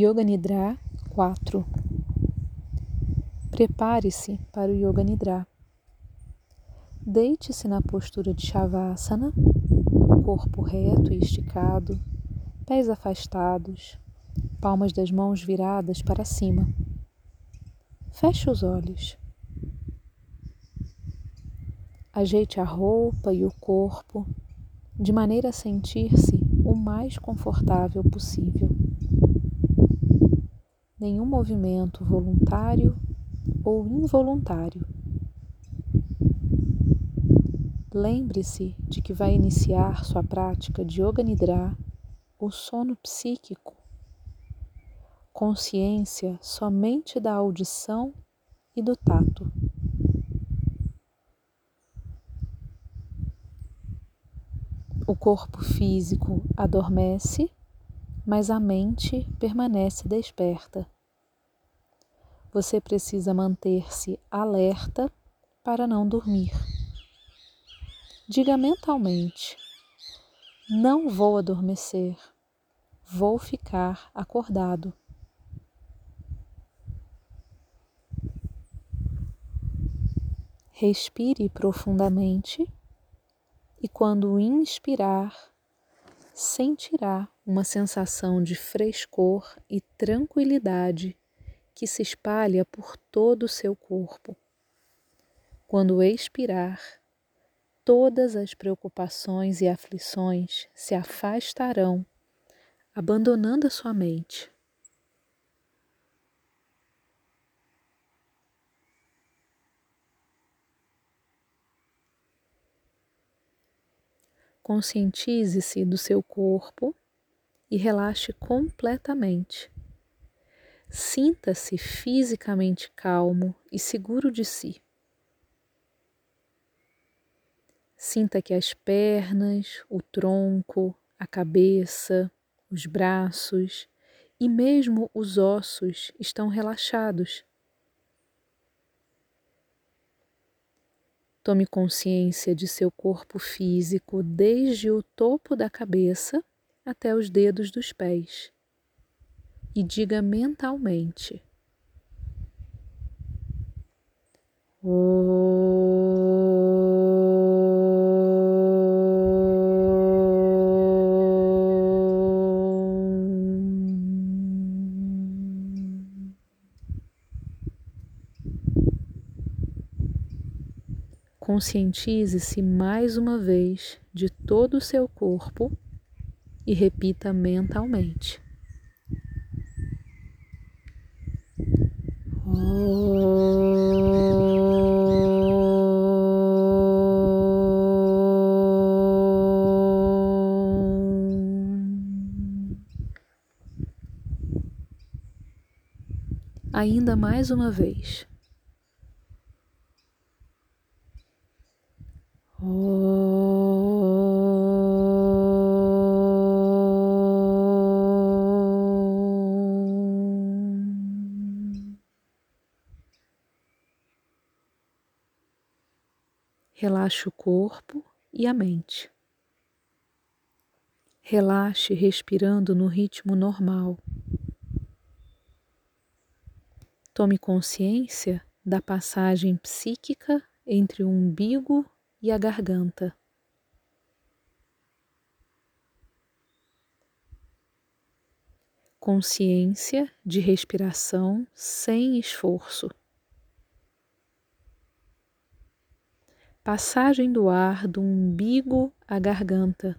Yoga Nidra 4 Prepare-se para o Yoga Nidra. Deite-se na postura de Shavasana, corpo reto e esticado, pés afastados, palmas das mãos viradas para cima. Feche os olhos. Ajeite a roupa e o corpo de maneira a sentir-se o mais confortável possível nenhum movimento voluntário ou involuntário. Lembre-se de que vai iniciar sua prática de Yoga Nidra, o sono psíquico, consciência somente da audição e do tato. O corpo físico adormece mas a mente permanece desperta. Você precisa manter-se alerta para não dormir. Diga mentalmente: não vou adormecer, vou ficar acordado. Respire profundamente e, quando inspirar, sentirá uma sensação de frescor e tranquilidade que se espalha por todo o seu corpo. Quando expirar, todas as preocupações e aflições se afastarão, abandonando a sua mente. Conscientize-se do seu corpo e relaxe completamente. Sinta-se fisicamente calmo e seguro de si. Sinta que as pernas, o tronco, a cabeça, os braços e mesmo os ossos estão relaxados. Tome consciência de seu corpo físico desde o topo da cabeça até os dedos dos pés. E diga mentalmente: Conscientize-se mais uma vez de todo o seu corpo e repita mentalmente. Ainda mais uma vez. Relaxe o corpo e a mente. Relaxe respirando no ritmo normal. Tome consciência da passagem psíquica entre o umbigo e a garganta. Consciência de respiração sem esforço. Passagem do ar do umbigo à garganta.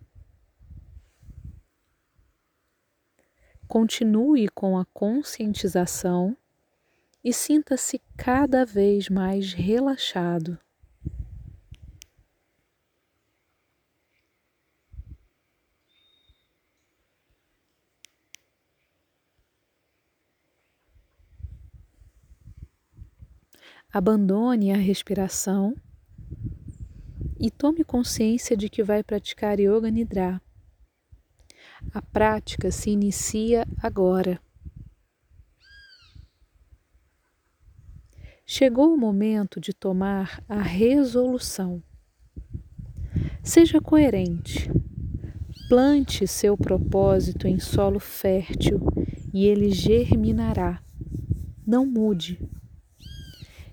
Continue com a conscientização e sinta-se cada vez mais relaxado. Abandone a respiração e tome consciência de que vai praticar Yoga Nidra. A prática se inicia agora. Chegou o momento de tomar a resolução. Seja coerente. Plante seu propósito em solo fértil e ele germinará. Não mude.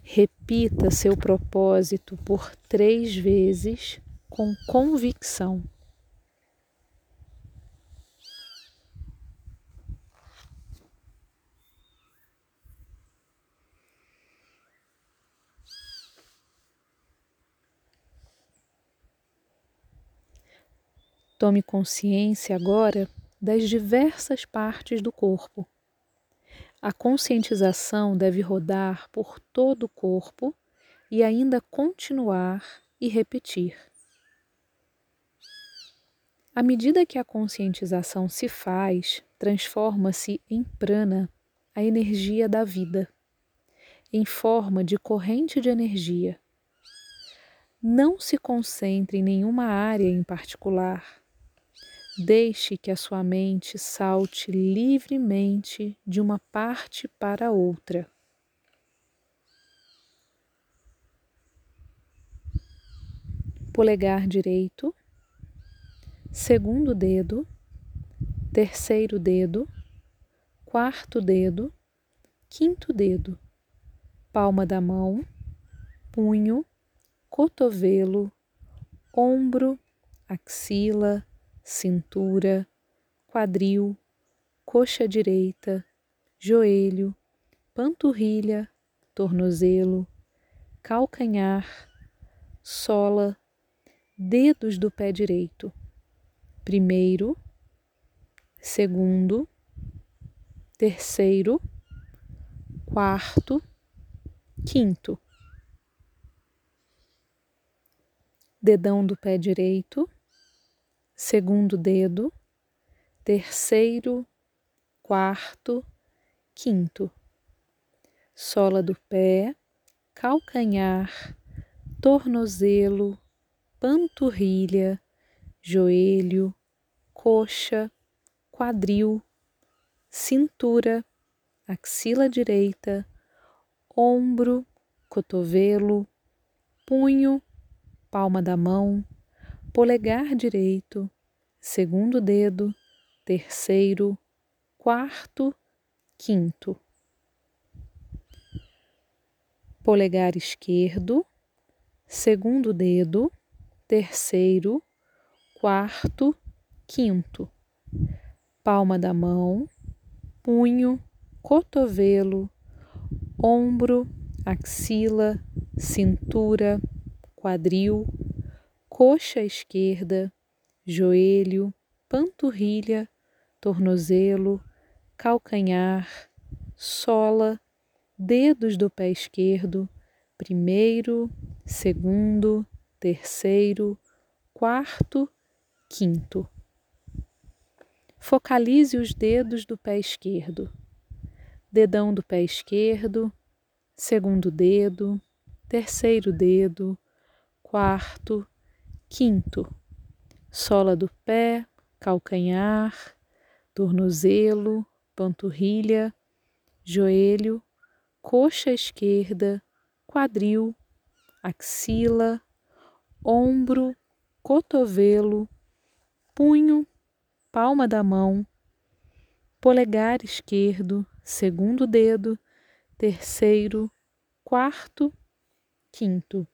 Repita seu propósito por três vezes com convicção. Tome consciência agora das diversas partes do corpo. A conscientização deve rodar por todo o corpo e ainda continuar e repetir. À medida que a conscientização se faz, transforma-se em prana, a energia da vida, em forma de corrente de energia. Não se concentre em nenhuma área em particular Deixe que a sua mente salte livremente de uma parte para outra. Polegar direito, segundo dedo, terceiro dedo, quarto dedo, quinto dedo, palma da mão, punho, cotovelo, ombro, axila, cintura, quadril, coxa direita, joelho, panturrilha, tornozelo, calcanhar, sola, dedos do pé direito. Primeiro, segundo, terceiro, quarto, quinto. Dedão do pé direito, segundo dedo, terceiro, quarto, quinto, sola do pé, calcanhar, tornozelo, panturrilha, joelho, coxa, quadril, cintura, axila direita, ombro, cotovelo, punho, palma da mão polegar direito, segundo dedo, terceiro, quarto, quinto. Polegar esquerdo, segundo dedo, terceiro, quarto, quinto. Palma da mão, punho, cotovelo, ombro, axila, cintura, quadril, coxa esquerda, joelho, panturrilha, tornozelo, calcanhar, sola, dedos do pé esquerdo, primeiro, segundo, terceiro, quarto, quinto. Focalize os dedos do pé esquerdo. Dedão do pé esquerdo, segundo dedo, terceiro dedo, quarto, Quinto, sola do pé, calcanhar, tornozelo, panturrilha, joelho, coxa esquerda, quadril, axila, ombro, cotovelo, punho, palma da mão, polegar esquerdo, segundo dedo, terceiro, quarto, quinto.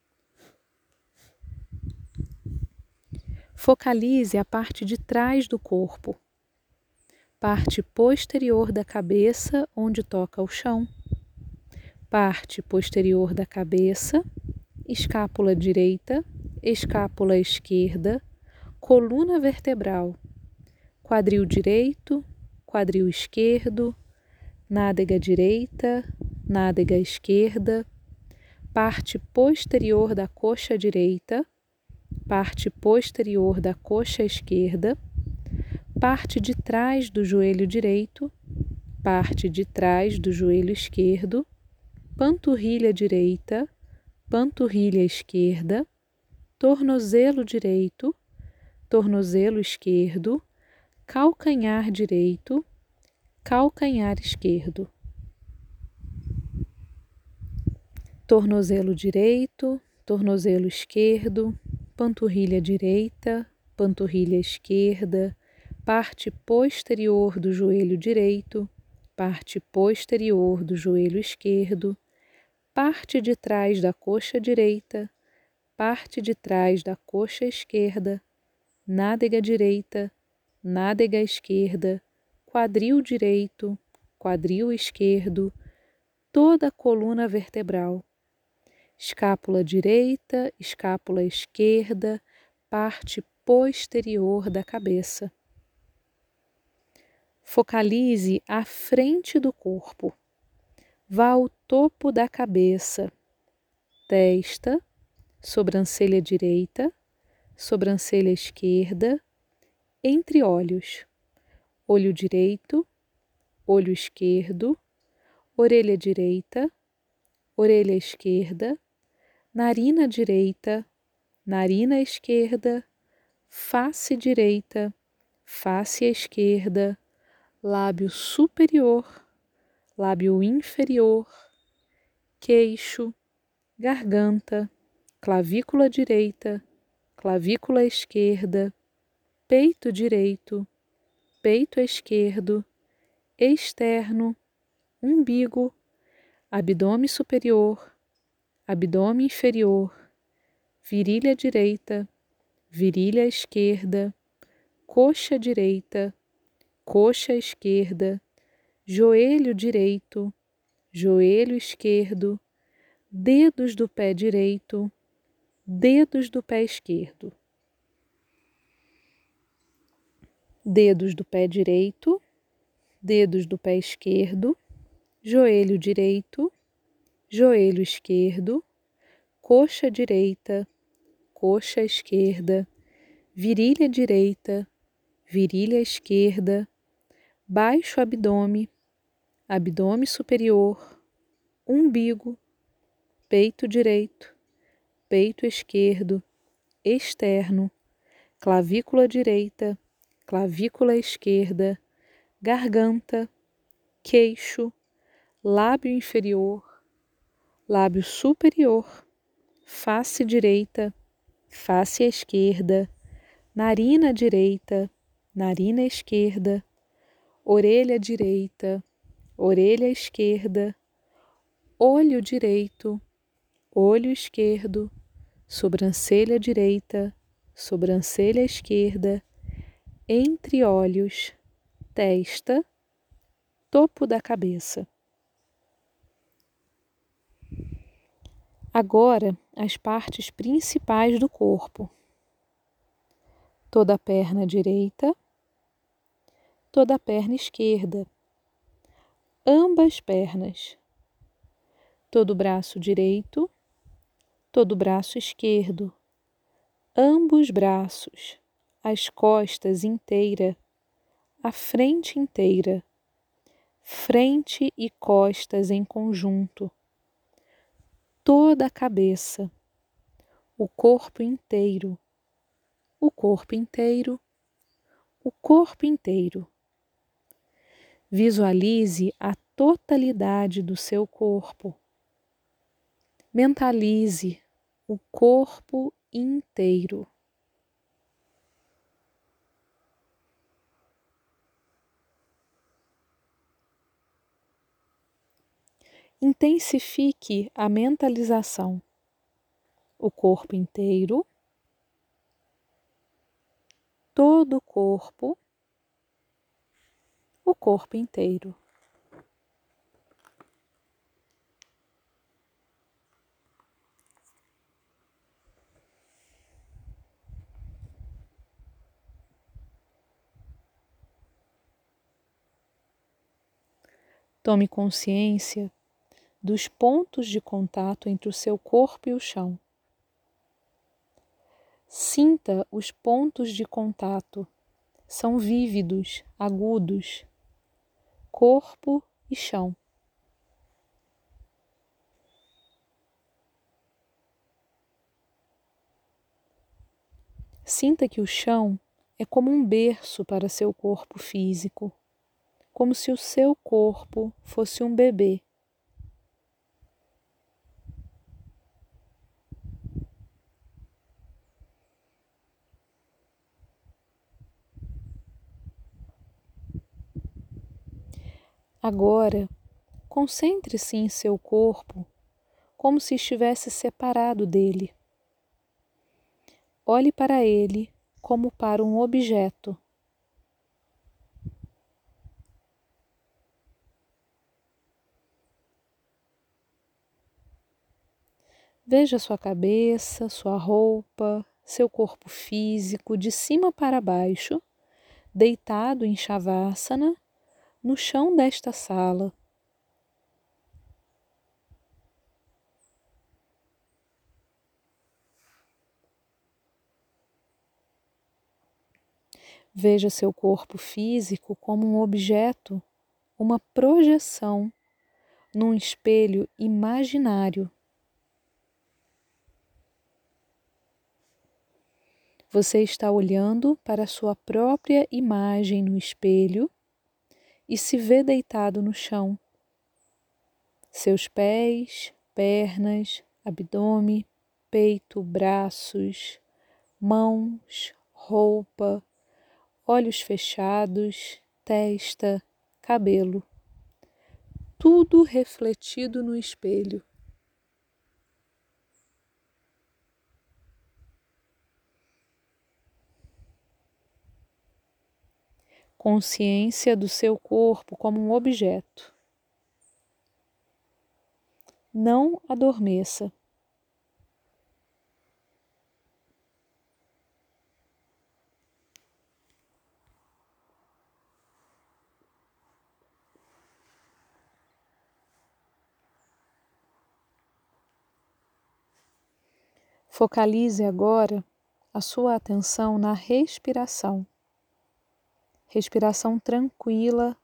Focalize a parte de trás do corpo, parte posterior da cabeça, onde toca o chão, parte posterior da cabeça, escápula direita, escápula esquerda, coluna vertebral, quadril direito, quadril esquerdo, nádega direita, nádega esquerda, parte posterior da coxa direita, parte posterior da coxa esquerda, parte de trás do joelho direito, parte de trás do joelho esquerdo, panturrilha direita, panturrilha esquerda, tornozelo direito, tornozelo esquerdo, calcanhar direito, calcanhar esquerdo. Tornozelo direito, tornozelo esquerdo, panturrilha direita, panturrilha esquerda, parte posterior do joelho direito, parte posterior do joelho esquerdo, parte de trás da coxa direita, parte de trás da coxa esquerda, nádega direita, nádega esquerda, quadril direito, quadril esquerdo, toda a coluna vertebral, escápula direita, escápula esquerda, parte posterior da cabeça. Focalize a frente do corpo. Vá ao topo da cabeça, testa, sobrancelha direita, sobrancelha esquerda, entre olhos, olho direito, olho esquerdo, orelha direita, orelha esquerda, narina direita, narina esquerda, face direita, face esquerda, lábio superior, lábio inferior, queixo, garganta, clavícula direita, clavícula esquerda, peito direito, peito esquerdo, externo, umbigo, abdômen superior, abdômen inferior, virilha direita, virilha esquerda, coxa direita, coxa esquerda, joelho direito, joelho esquerdo, dedos do pé direito, dedos do pé esquerdo. Dedos do pé direito, dedos do pé esquerdo, joelho direito, joelho esquerdo, coxa direita, coxa esquerda, virilha direita, virilha esquerda, baixo abdômen, abdômen superior, umbigo, peito direito, peito esquerdo, externo, clavícula direita, clavícula esquerda, garganta, queixo, lábio inferior, lábio superior, face direita, face esquerda, narina direita, narina esquerda, orelha direita, orelha esquerda, olho direito, olho esquerdo, sobrancelha direita, sobrancelha esquerda, entre olhos, testa, topo da cabeça. Agora, as partes principais do corpo. Toda a perna direita, toda a perna esquerda, ambas pernas, todo o braço direito, todo o braço esquerdo, ambos braços, as costas inteira, a frente inteira, frente e costas em conjunto, toda a cabeça, o corpo inteiro, o corpo inteiro, o corpo inteiro. Visualize a totalidade do seu corpo. Mentalize o corpo inteiro. Intensifique a mentalização. O corpo inteiro, todo o corpo o corpo inteiro. Tome consciência dos pontos de contato entre o seu corpo e o chão. Sinta os pontos de contato. São vívidos, agudos, corpo e chão. Sinta que o chão é como um berço para seu corpo físico, como se o seu corpo fosse um bebê. Agora, concentre-se em seu corpo como se estivesse separado dele. Olhe para ele como para um objeto. Veja sua cabeça, sua roupa, seu corpo físico de cima para baixo, deitado em Shavasana, no chão desta sala. Veja seu corpo físico como um objeto, uma projeção num espelho imaginário. Você está olhando para sua própria imagem no espelho e se vê deitado no chão. Seus pés, pernas, abdômen, peito, braços, mãos, roupa, olhos fechados, testa, cabelo, tudo refletido no espelho. Consciência do seu corpo como um objeto. Não adormeça. Focalize agora a sua atenção na respiração. Respiração tranquila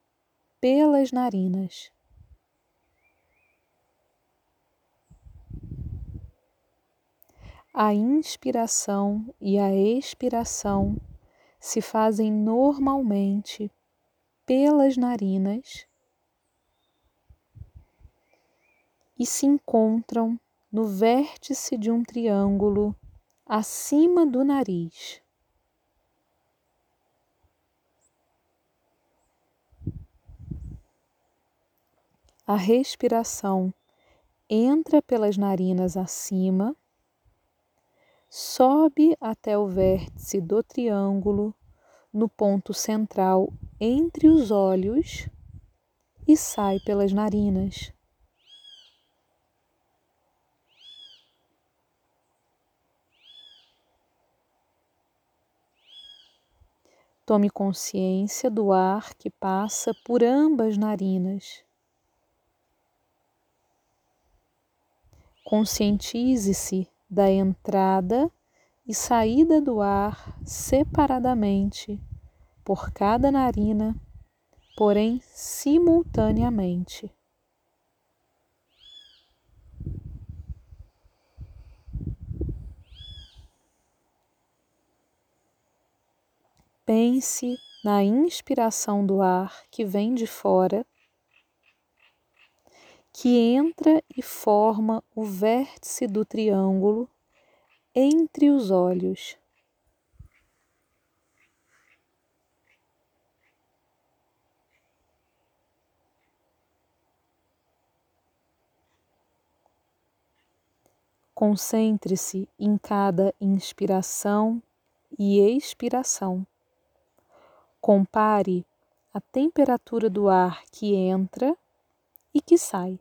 pelas narinas. A inspiração e a expiração se fazem normalmente pelas narinas e se encontram no vértice de um triângulo acima do nariz. A respiração entra pelas narinas acima, sobe até o vértice do triângulo no ponto central entre os olhos e sai pelas narinas. Tome consciência do ar que passa por ambas narinas. Conscientize-se da entrada e saída do ar separadamente por cada narina, porém simultaneamente. Pense na inspiração do ar que vem de fora, que entra e forma o vértice do triângulo entre os olhos. Concentre-se em cada inspiração e expiração. Compare a temperatura do ar que entra e que sai.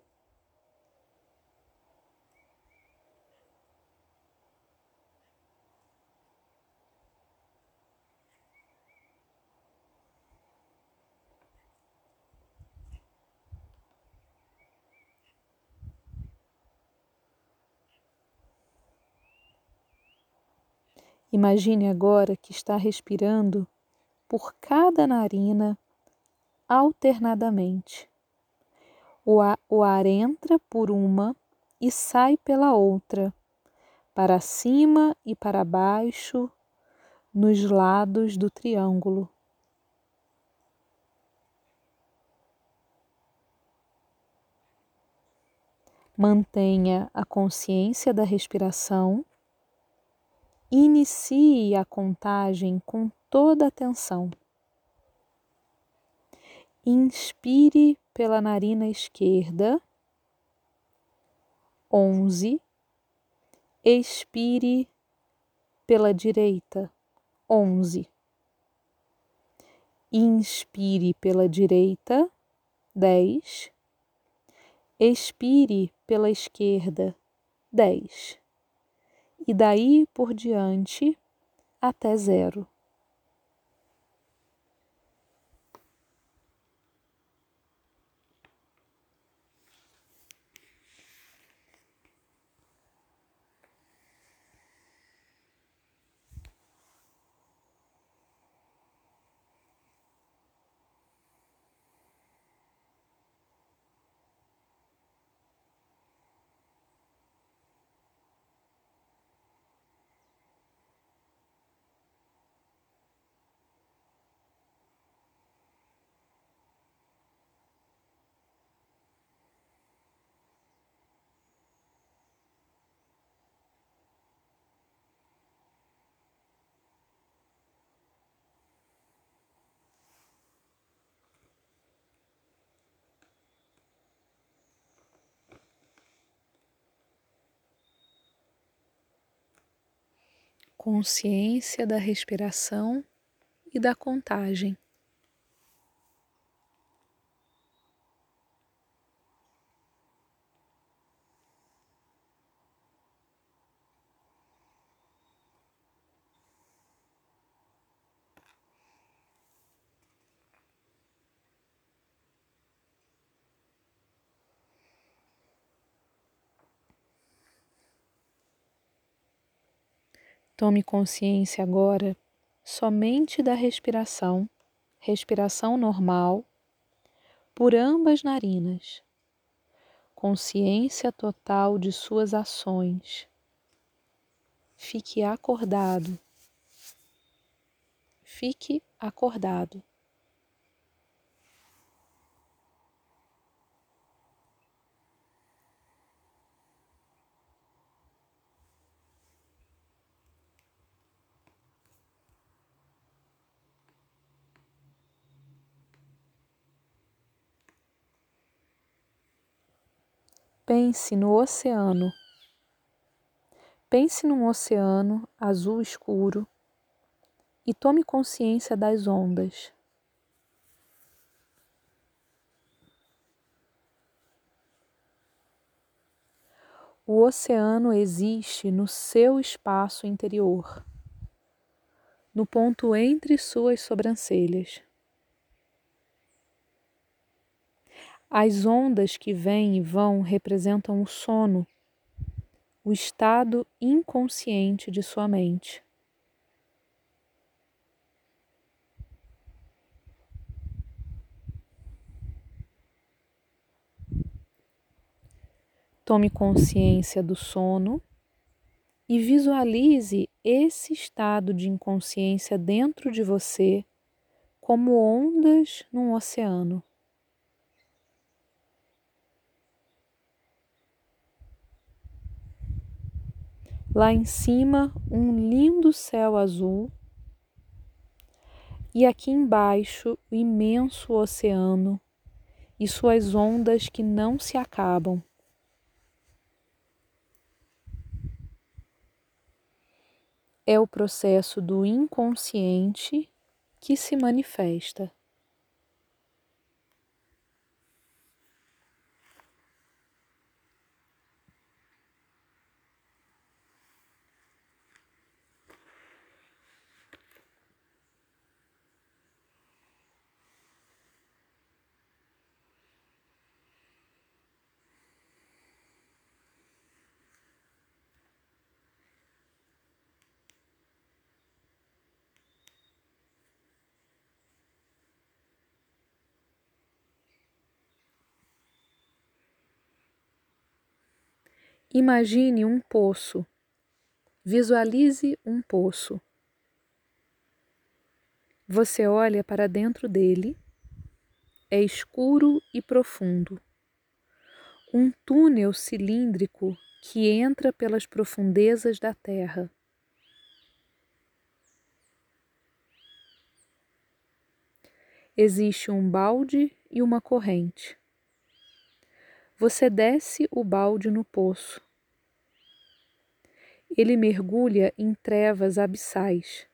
Imagine agora que está respirando por cada narina alternadamente. O ar, o ar entra por uma e sai pela outra, para cima e para baixo, nos lados do triângulo. Mantenha a consciência da respiração. Inicie a contagem com toda atenção. Inspire pela narina esquerda. Onze. Expire pela direita. Onze. Inspire pela direita. Dez. Expire pela esquerda. Dez. E daí por diante até zero. Consciência da respiração e da contagem. Tome consciência agora somente da respiração, respiração normal, por ambas narinas. Consciência total de suas ações. Fique acordado. Fique acordado. Pense no oceano. Pense num oceano azul escuro e tome consciência das ondas. O oceano existe no seu espaço interior, no ponto entre suas sobrancelhas. As ondas que vêm e vão representam o sono, o estado inconsciente de sua mente. Tome consciência do sono e visualize esse estado de inconsciência dentro de você como ondas num oceano. Lá em cima, um lindo céu azul. E aqui embaixo, o imenso oceano e suas ondas que não se acabam. É o processo do inconsciente que se manifesta. Imagine um poço. Visualize um poço. Você olha para dentro dele. É escuro e profundo. Um túnel cilíndrico que entra pelas profundezas da terra. existe um balde e uma corrente. Você desce o balde no poço. Ele mergulha em trevas abissais.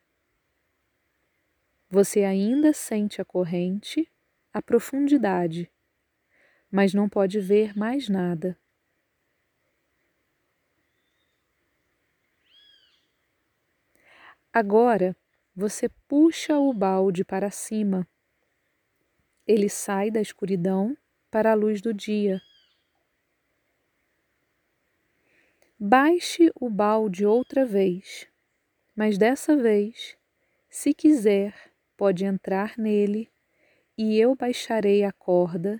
Você ainda sente a corrente, a profundidade, mas não pode ver mais nada. Agora você puxa o balde para cima. Ele sai da escuridão para a luz do dia. Baixe o balde outra vez, mas dessa vez, se quiser, pode entrar nele e eu baixarei a corda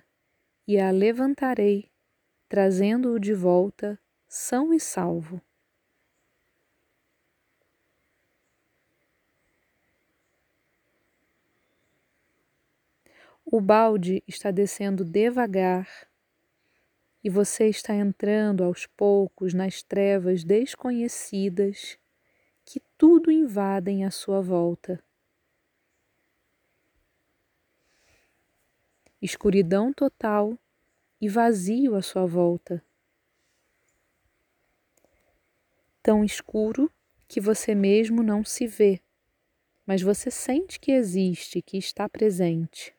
e a levantarei, trazendo-o de volta são e salvo. O balde está descendo devagar e você está entrando aos poucos nas trevas desconhecidas que tudo invadem à sua volta. Escuridão total e vazio à sua volta. Tão escuro que você mesmo não se vê, mas você sente que existe, que está presente.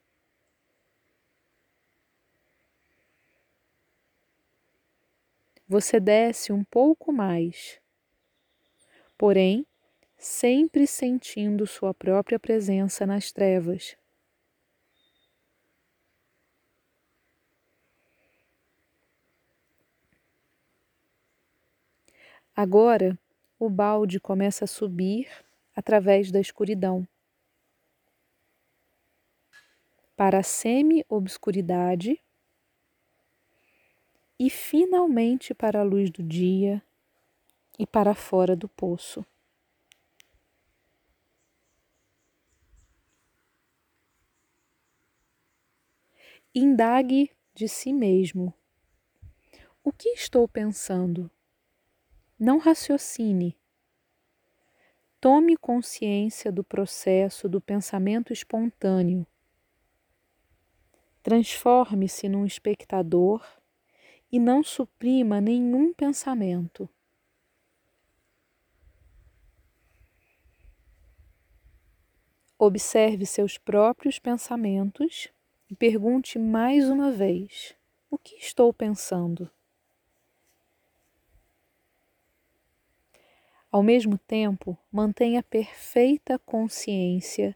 Você desce um pouco mais. Porém, sempre sentindo sua própria presença nas trevas. Agora, o balde começa a subir através da escuridão para a semi-obscuridade e finalmente para a luz do dia e para fora do poço. Indague de si mesmo: o que estou pensando? Não raciocine. Tome consciência do processo do pensamento espontâneo. Transforme-se num espectador e não suprima nenhum pensamento. Observe seus próprios pensamentos e pergunte mais uma vez: o que estou pensando? Ao mesmo tempo, mantenha perfeita consciência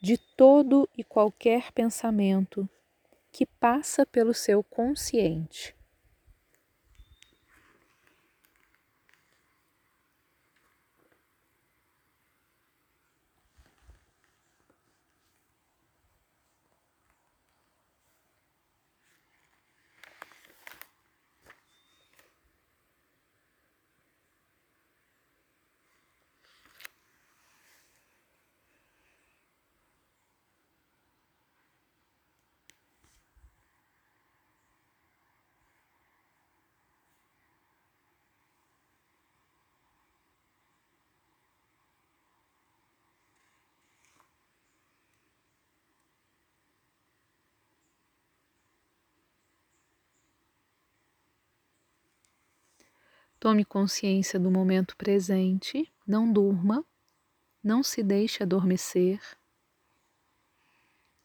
de todo e qualquer pensamento que passa pelo seu consciente. Tome consciência do momento presente, não durma, não se deixe adormecer.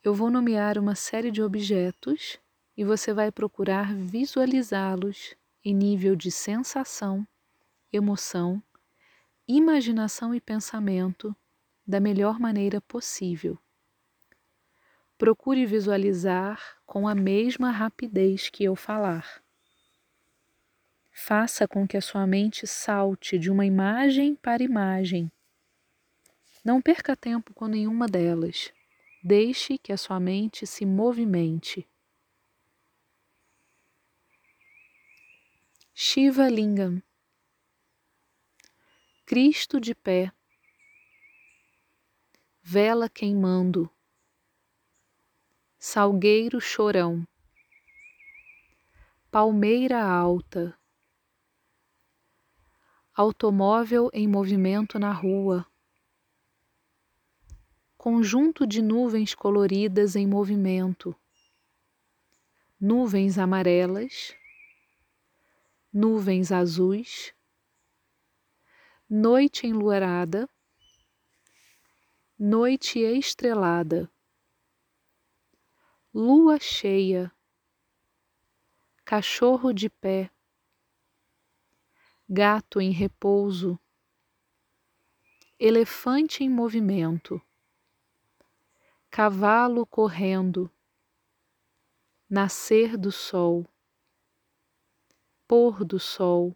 Eu vou nomear uma série de objetos e você vai procurar visualizá-los em nível de sensação, emoção, imaginação e pensamento da melhor maneira possível. Procure visualizar com a mesma rapidez que eu falar. Faça com que a sua mente salte de uma imagem para imagem. Não perca tempo com nenhuma delas. Deixe que a sua mente se movimente. Shiva Lingam Cristo de pé, vela queimando, salgueiro chorão, palmeira alta, automóvel em movimento na rua, conjunto de nuvens coloridas em movimento, nuvens amarelas, nuvens azuis, noite enluarada, noite estrelada, lua cheia, cachorro de pé, gato em repouso, elefante em movimento cavalo correndo, nascer do sol, pôr do sol,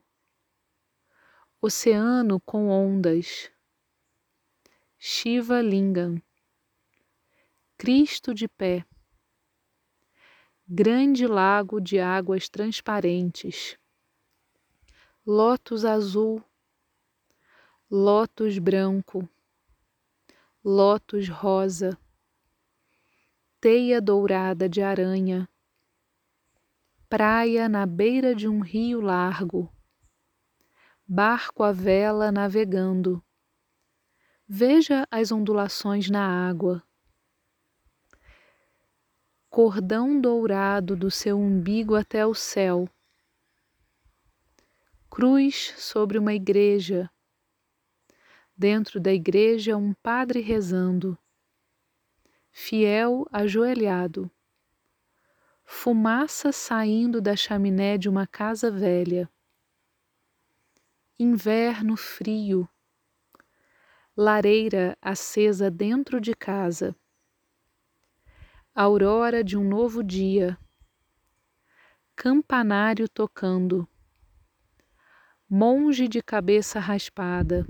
oceano com ondas, Shiva Lingam, Cristo de pé, grande lago de águas transparentes, lótus azul, lótus branco, lótus rosa, teia dourada de aranha, praia na beira de um rio largo, barco à vela navegando. Veja as ondulações na água. Cordão dourado do seu umbigo até o céu. Cruz sobre uma igreja. Dentro da igreja, um padre rezando fiel ajoelhado. Fumaça saindo da chaminé de uma casa velha. Inverno frio. Lareira acesa dentro de casa. Aurora de um novo dia. Campanário tocando. Monge de cabeça raspada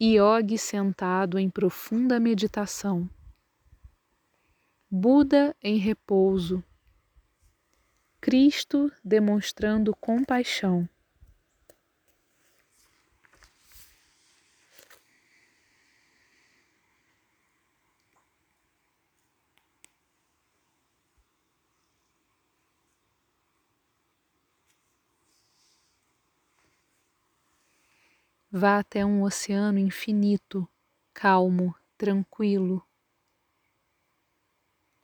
Iogue sentado em profunda meditação. Buda em repouso. Cristo demonstrando compaixão. Vá até um oceano infinito, calmo, tranquilo.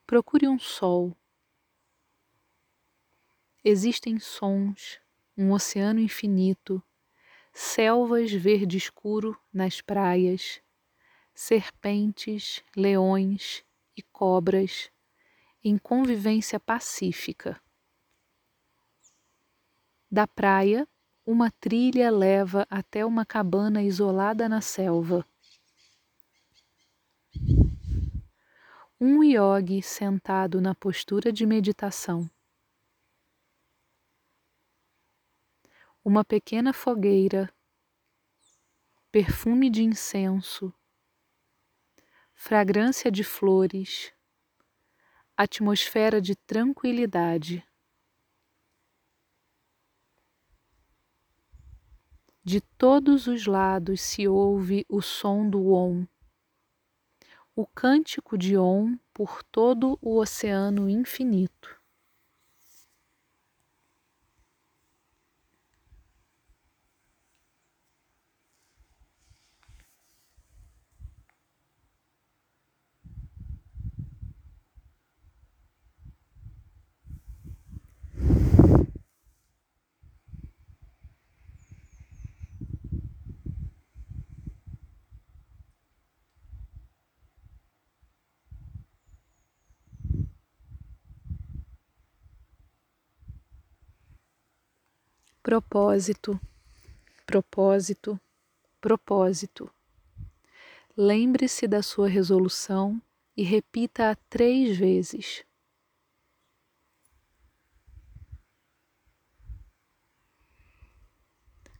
Procure um sol. Existem sons, um oceano infinito, selvas verde escuro nas praias, serpentes, leões e cobras em convivência pacífica. Da praia, uma trilha leva até uma cabana isolada na selva. Um yogi sentado na postura de meditação. Uma pequena fogueira, perfume de incenso, fragrância de flores, atmosfera de tranquilidade. De todos os lados se ouve o som do Om, o cântico de Om por todo o oceano infinito. Propósito, propósito, propósito. Lembre-se da sua resolução e repita-a três vezes.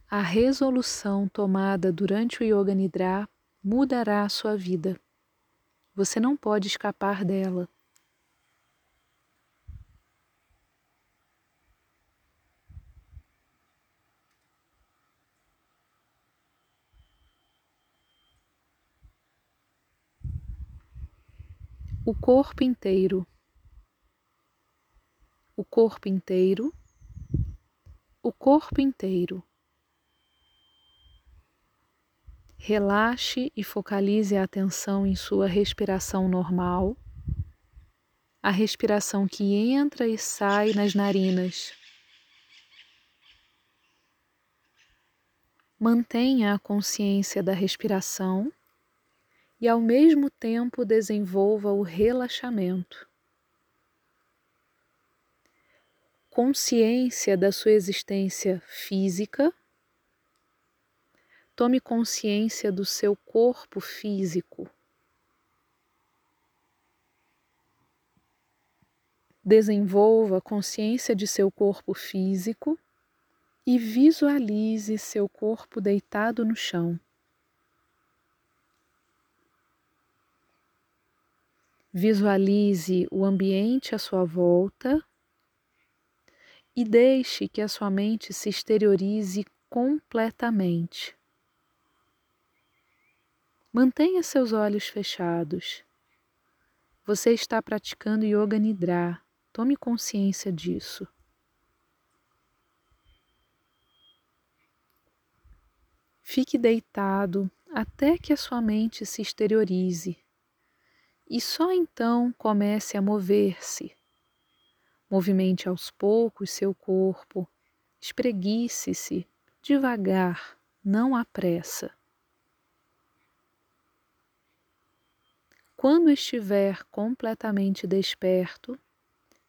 A resolução tomada durante o Yoga Nidra mudará a sua vida. Você não pode escapar dela. O corpo inteiro, o corpo inteiro, o corpo inteiro. Relaxe e focalize a atenção em sua respiração normal, a respiração que entra e sai nas narinas. Mantenha a consciência da respiração e, ao mesmo tempo, desenvolva o relaxamento. Consciência da sua existência física Tome consciência do seu corpo físico. Desenvolva consciência de seu corpo físico e visualize seu corpo deitado no chão. Visualize o ambiente à sua volta e deixe que a sua mente se exteriorize completamente. Mantenha seus olhos fechados. Você está praticando Yoga Nidra. Tome consciência disso. Fique deitado até que a sua mente se exteriorize e só então comece a mover-se. Movimente aos poucos seu corpo, espreguice-se devagar, não há pressa. Quando estiver completamente desperto,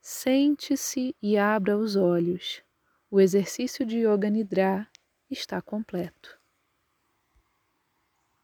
sente-se e abra os olhos. O exercício de Yoga Nidra está completo.